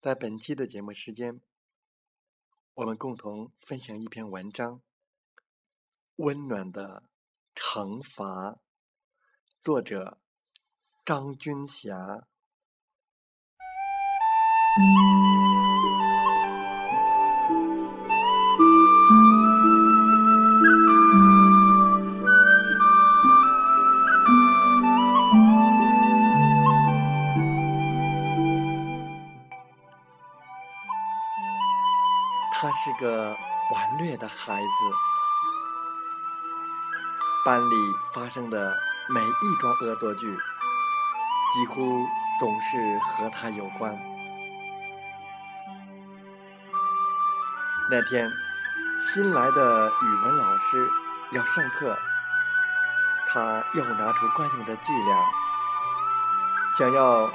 在本期的节目时间，我们共同分享一篇文章《温暖的惩罚》，作者张军霞。他是个顽劣的孩子，班里发生的每一桩恶作剧，几乎总是和他有关。那天，新来的语文老师要上课，他又拿出惯用的伎俩，想要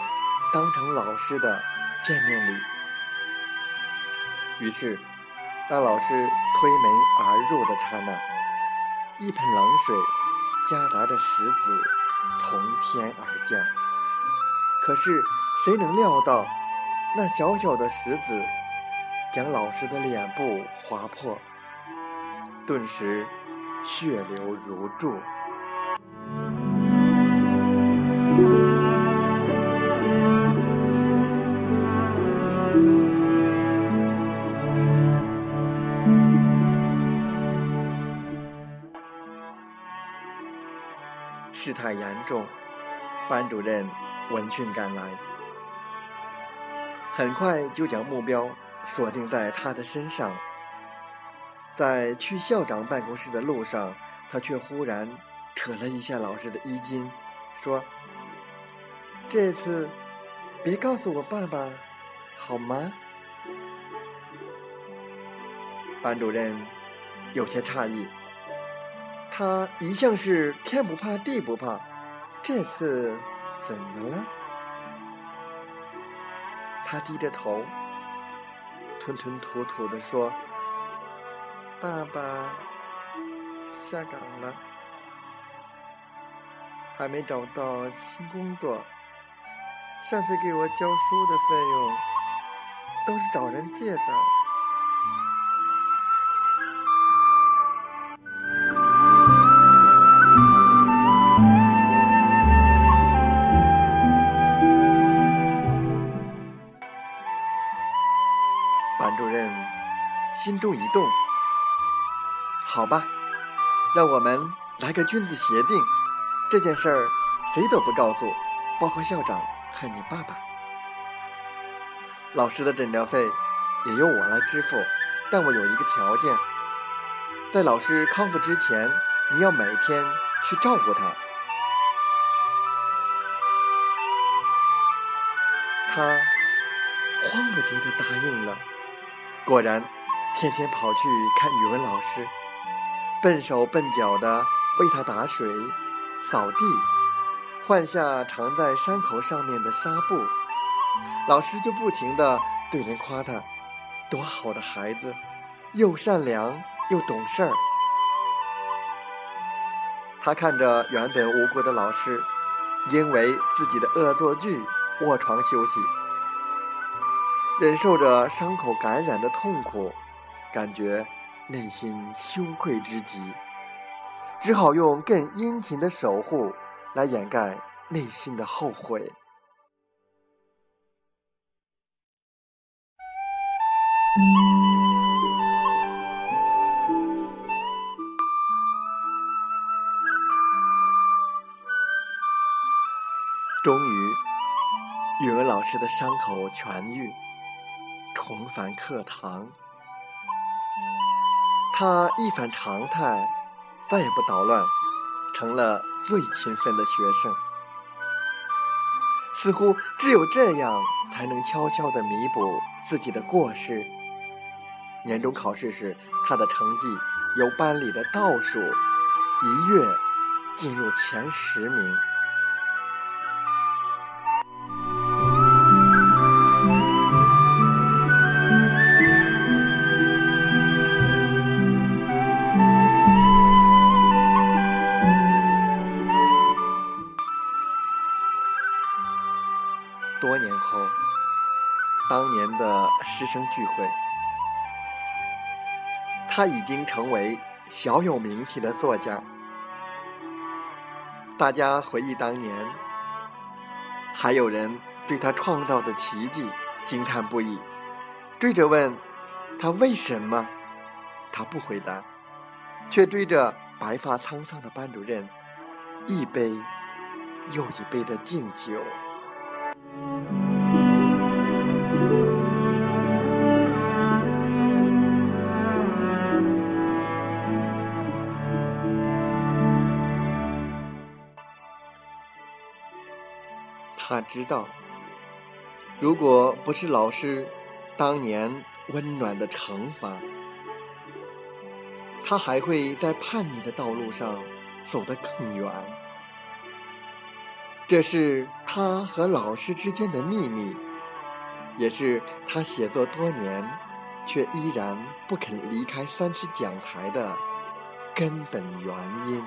当成老师的见面礼，于是。当老师推门而入的刹那，一盆冷水夹杂着石子从天而降。可是谁能料到，那小小的石子将老师的脸部划破，顿时血流如注。事态严重，班主任闻讯赶来，很快就将目标锁定在他的身上。在去校长办公室的路上，他却忽然扯了一下老师的衣襟，说：“这次别告诉我爸爸，好吗？”班主任有些诧异。他一向是天不怕地不怕，这次怎么了？他低着头，吞吞吐吐地说：“爸爸下岗了，还没找到新工作。上次给我教书的费用都是找人借的。”心中一动，好吧，让我们来个君子协定，这件事儿谁都不告诉，包括校长和你爸爸。老师的诊疗费也由我来支付，但我有一个条件，在老师康复之前，你要每天去照顾他。他慌不迭地答应了，果然。天天跑去看语文老师，笨手笨脚的为他打水、扫地、换下藏在伤口上面的纱布，老师就不停的对人夸他，多好的孩子，又善良又懂事儿。他看着原本无辜的老师，因为自己的恶作剧卧床休息，忍受着伤口感染的痛苦。感觉内心羞愧之极，只好用更殷勤的守护来掩盖内心的后悔。终于，语文老师的伤口痊愈，重返课堂。他一反常态，再也不捣乱，成了最勤奋的学生。似乎只有这样，才能悄悄地弥补自己的过失。年终考试时，他的成绩由班里的倒数一跃进入前十名。多年后，当年的师生聚会，他已经成为小有名气的作家。大家回忆当年，还有人对他创造的奇迹惊叹不已，追着问他为什么，他不回答，却追着白发苍苍的班主任一杯又一杯的敬酒。他知道，如果不是老师当年温暖的惩罚，他还会在叛逆的道路上走得更远。这是他和老师之间的秘密，也是他写作多年却依然不肯离开三尺讲台的根本原因。